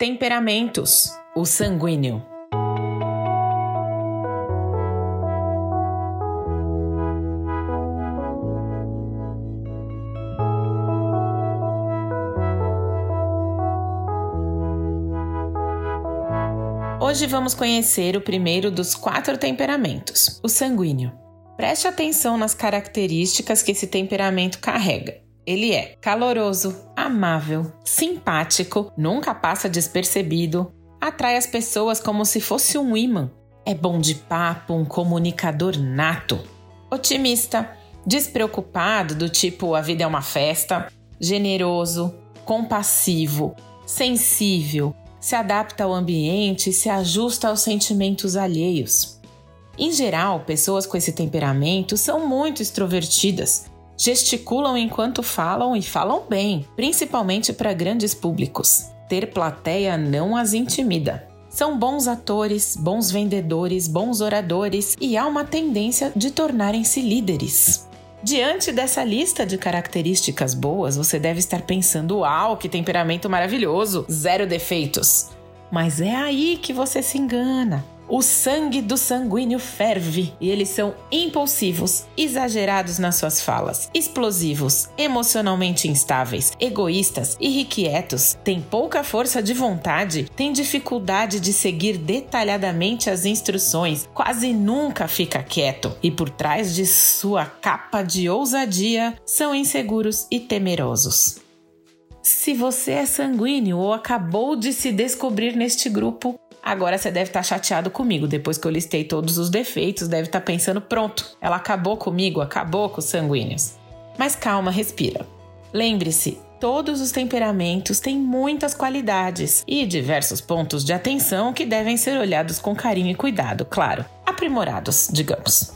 Temperamentos: o sanguíneo. Hoje vamos conhecer o primeiro dos quatro temperamentos, o sanguíneo. Preste atenção nas características que esse temperamento carrega. Ele é caloroso, amável, simpático, nunca passa despercebido, atrai as pessoas como se fosse um imã, é bom de papo, um comunicador nato, otimista, despreocupado, do tipo a vida é uma festa, generoso, compassivo, sensível, se adapta ao ambiente e se ajusta aos sentimentos alheios. Em geral, pessoas com esse temperamento são muito extrovertidas, gesticulam enquanto falam e falam bem, principalmente para grandes públicos. Ter plateia não as intimida. São bons atores, bons vendedores, bons oradores e há uma tendência de tornarem-se líderes. Diante dessa lista de características boas, você deve estar pensando: uau, que temperamento maravilhoso, zero defeitos. Mas é aí que você se engana. O sangue do sanguíneo ferve e eles são impulsivos, exagerados nas suas falas, explosivos, emocionalmente instáveis, egoístas, irrequietos, têm pouca força de vontade, têm dificuldade de seguir detalhadamente as instruções, quase nunca fica quieto e por trás de sua capa de ousadia são inseguros e temerosos. Se você é sanguíneo ou acabou de se descobrir neste grupo, Agora você deve estar chateado comigo. Depois que eu listei todos os defeitos, deve estar pensando: pronto, ela acabou comigo, acabou com os sanguíneos. Mas calma, respira. Lembre-se, todos os temperamentos têm muitas qualidades e diversos pontos de atenção que devem ser olhados com carinho e cuidado, claro, aprimorados, digamos.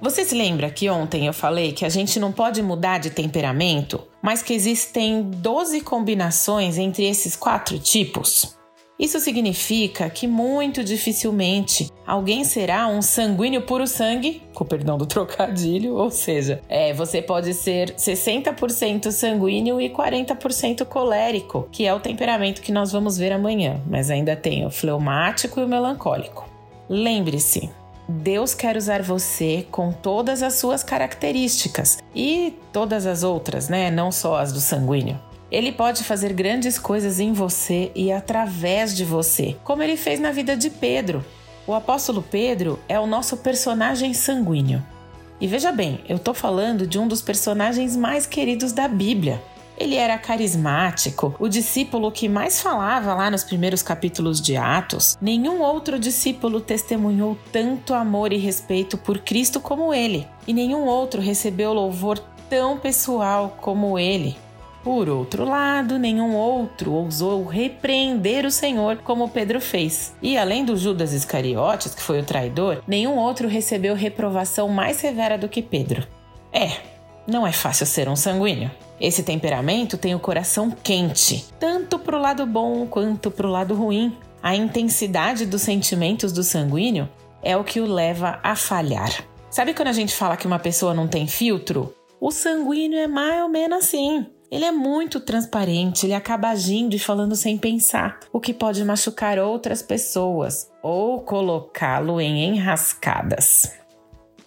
Você se lembra que ontem eu falei que a gente não pode mudar de temperamento, mas que existem 12 combinações entre esses quatro tipos? Isso significa que muito dificilmente alguém será um sanguíneo puro sangue, com perdão do trocadilho, ou seja, é, você pode ser 60% sanguíneo e 40% colérico, que é o temperamento que nós vamos ver amanhã, mas ainda tem o fleumático e o melancólico. Lembre-se, Deus quer usar você com todas as suas características e todas as outras, né? Não só as do sanguíneo. Ele pode fazer grandes coisas em você e através de você, como ele fez na vida de Pedro. O apóstolo Pedro é o nosso personagem sanguíneo. E veja bem, eu estou falando de um dos personagens mais queridos da Bíblia. Ele era carismático, o discípulo que mais falava lá nos primeiros capítulos de Atos. Nenhum outro discípulo testemunhou tanto amor e respeito por Cristo como ele, e nenhum outro recebeu louvor tão pessoal como ele. Por outro lado, nenhum outro ousou repreender o Senhor como Pedro fez. E além do Judas Iscariotes, que foi o traidor, nenhum outro recebeu reprovação mais severa do que Pedro. É, não é fácil ser um sanguíneo. Esse temperamento tem o coração quente, tanto pro lado bom quanto pro lado ruim. A intensidade dos sentimentos do sanguíneo é o que o leva a falhar. Sabe quando a gente fala que uma pessoa não tem filtro? O sanguíneo é mais ou menos assim. Ele é muito transparente, ele acaba agindo e falando sem pensar, o que pode machucar outras pessoas ou colocá-lo em enrascadas.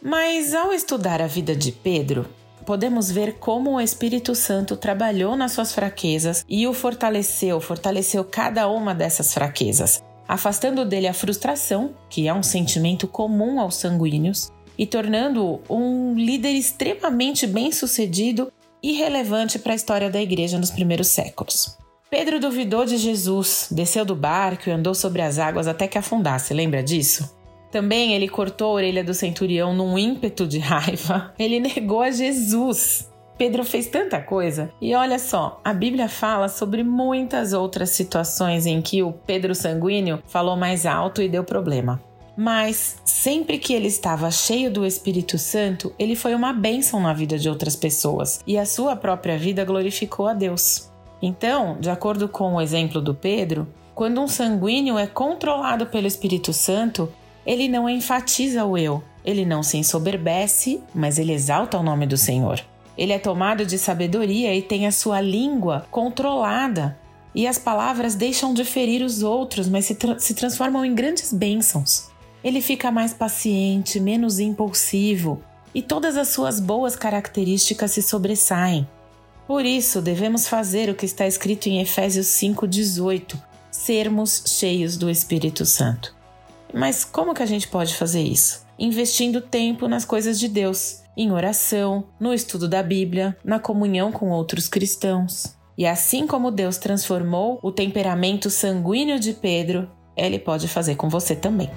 Mas ao estudar a vida de Pedro, podemos ver como o Espírito Santo trabalhou nas suas fraquezas e o fortaleceu, fortaleceu cada uma dessas fraquezas, afastando dele a frustração, que é um sentimento comum aos sanguíneos, e tornando-o um líder extremamente bem-sucedido irrelevante para a história da igreja nos primeiros séculos. Pedro duvidou de Jesus, desceu do barco e andou sobre as águas até que afundasse, lembra disso? Também ele cortou a orelha do centurião num ímpeto de raiva. Ele negou a Jesus. Pedro fez tanta coisa. E olha só, a Bíblia fala sobre muitas outras situações em que o Pedro sanguíneo falou mais alto e deu problema mas sempre que ele estava cheio do Espírito Santo, ele foi uma bênção na vida de outras pessoas e a sua própria vida glorificou a Deus. Então, de acordo com o exemplo do Pedro, quando um sanguíneo é controlado pelo Espírito Santo, ele não enfatiza o eu, ele não se ensoberbece, mas ele exalta o nome do Senhor. Ele é tomado de sabedoria e tem a sua língua controlada e as palavras deixam de ferir os outros, mas se, tra se transformam em grandes bênçãos. Ele fica mais paciente, menos impulsivo e todas as suas boas características se sobressaem. Por isso, devemos fazer o que está escrito em Efésios 5,18: sermos cheios do Espírito Santo. Mas como que a gente pode fazer isso? Investindo tempo nas coisas de Deus, em oração, no estudo da Bíblia, na comunhão com outros cristãos. E assim como Deus transformou o temperamento sanguíneo de Pedro, ele pode fazer com você também.